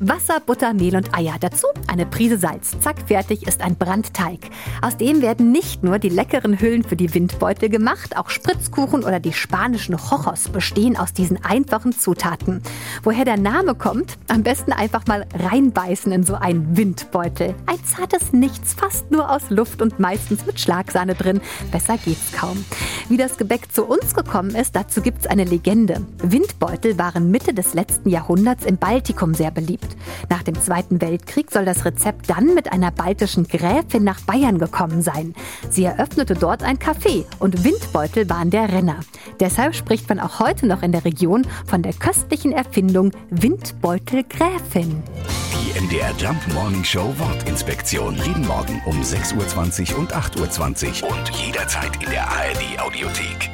Wasser, Butter, Mehl und Eier. Dazu eine Prise Salz. Zack, fertig ist ein Brandteig. Aus dem werden nicht nur die leckeren Hüllen für die Windbeutel gemacht, auch Spritzkuchen oder die spanischen Chojos bestehen aus diesen einfachen Zutaten. Woher der Name kommt? Am besten einfach mal reinbeißen in so einen Windbeutel. Ein zartes Nichts, fast nur aus Luft und meistens mit Schlagsahne drin. Besser geht's kaum. Wie das Gebäck zu uns gekommen ist, dazu gibt's eine Legende. Windbeutel waren Mitte des letzten Jahrhunderts im Baltikum sehr beliebt. Nach dem Zweiten Weltkrieg soll das Rezept dann mit einer baltischen Gräfin nach Bayern gekommen sein. Sie eröffnete dort ein Café und Windbeutel waren der Renner. Deshalb spricht man auch heute noch in der Region von der köstlichen Erfindung Windbeutel-Gräfin. Die MDR Jump Morning Show Wortinspektion. Jeden Morgen um 6.20 Uhr und 8.20 Uhr und jederzeit in der ARD Audiothek.